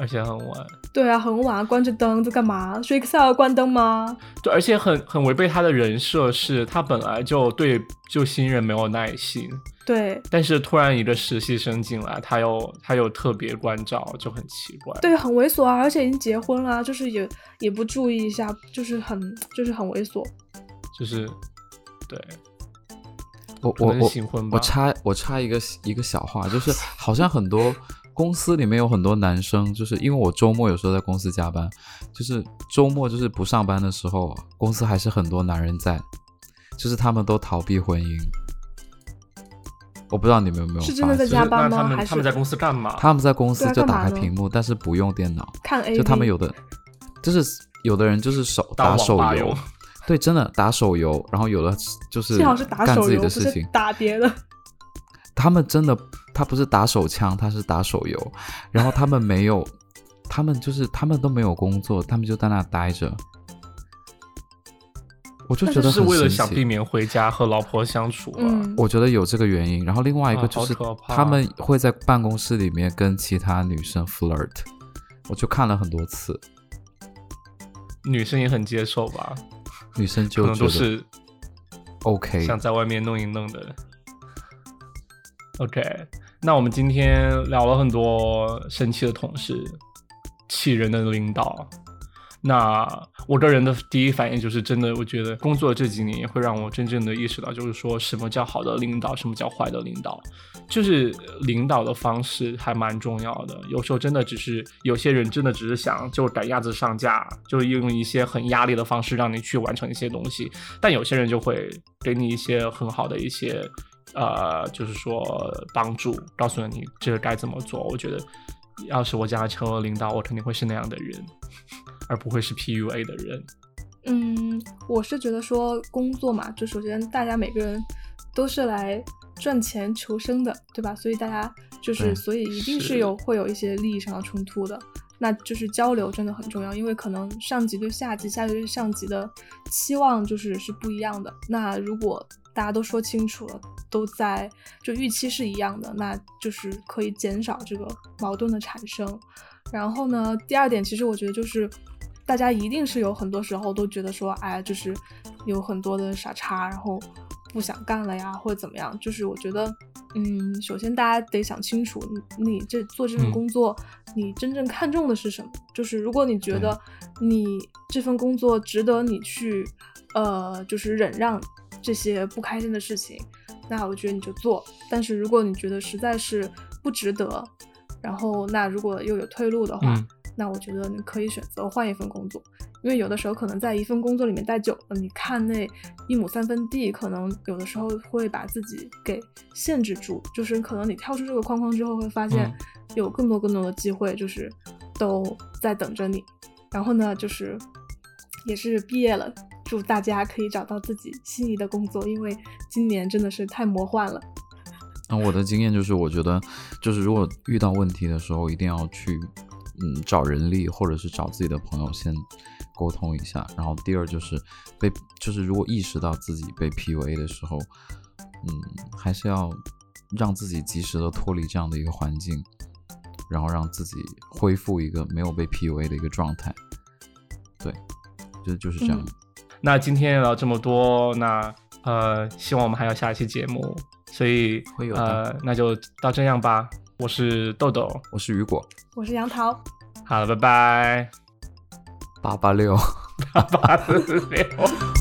而且很晚。对啊，很晚，关着灯在干嘛？学 Excel 要关灯吗？对，而且很很违背他的人设，是他本来就对就新人没有耐心，对但是突然一个实习生进来，他又他又特别关照，就很奇怪。对，很猥琐啊，而且已经结婚了，就是也也不注意一下，就是很就是很猥琐。就是对，我我我我插我插一个一个小话，就是好像很多公司里面有很多男生，就是因为我周末有时候在公司加班，就是周末就是不上班的时候，公司还是很多男人在，就是他们都逃避婚姻。我不知道你们有没有是真的在发现加班吗还是们他们在公司干嘛？他们在公司就打开屏幕，但是不用电脑，看 A，就他们有的就是有的人就是手打手游，对，真的打手游，然后有的就是幸好是打干自己手游，的事情。打别的。他们真的，他不是打手枪，他是打手游，然后他们没有，他们就是他们都没有工作，他们就在那待着。我就觉得是是为了想避免回家和老婆相处啊。嗯，我觉得有这个原因，然后另外一个啊就是他们会在办公室里面跟其他女生 flirt，我就看了很多次，女生也很接受吧，女生可能就觉得都是 OK，想在外面弄一弄的。OK，那我们今天聊了很多生气的同事、气人的领导。那我个人的第一反应就是，真的，我觉得工作这几年也会让我真正的意识到，就是说什么叫好的领导，什么叫坏的领导。就是领导的方式还蛮重要的，有时候真的只是有些人真的只是想就赶鸭子上架，就是用一些很压力的方式让你去完成一些东西，但有些人就会给你一些很好的一些呃，就是说帮助，告诉你这个该怎么做。我觉得，要是我将来成为领导，我肯定会是那样的人，*laughs* 而不会是 PUA 的人。嗯，我是觉得说工作嘛，就首先大家每个人都是来赚钱求生的，对吧？所以大家就是，所以一定是是有会有一些利益上的冲突的。那就是交流真的很重要，因为可能上级对下级、下级对上级的期望就是是不一样的。那如果大家都说清楚了，都在就预期是一样的，那就是可以减少这个矛盾的产生。然后呢，第二点，其实我觉得就是大家一定是有很多时候都觉得说，哎，就是有很多的傻叉，然后不想干了呀，或者怎么样。就是我觉得，嗯，首先大家得想清楚，你你这做这份嗯工作，你真正看重的是什么？就是如果你觉得你这份工作值得你去，呃，就是忍让这些不开心的事情，那我觉得你就做。但是如果你觉得实在是不值得，然后那如果又有退路的话，嗯那我觉得你可以选择换一份工作，因为有的时候可能在一份工作里面待久了，你看那一亩三分地，可能有的时候会把自己给限制住。就是可能你跳出这个框框之后，会发现嗯有更多更多的机会，就是都在等着你。然后呢，就是也是毕业了，祝大家可以找到自己心仪的工作，因为今年真的是太魔幻了。那我的经验就是，我觉得就是如果遇到问题的时候，一定要去嗯找人力或者是找自己的朋友先沟通一下。然后第二就是被就是如果意识到自己被 PUA 的时候，嗯，还是要让自己及时的脱离这样的一个环境，然后让自己恢复一个没有被 PUA 的一个状态。对，就就是这样。嗯那今天聊这么多，那呃，希望我们还有下一期节目，所以会有呃，那就到这样吧。我是豆豆，我是雨果，我是杨桃，好了，拜拜，八八六。八八四六。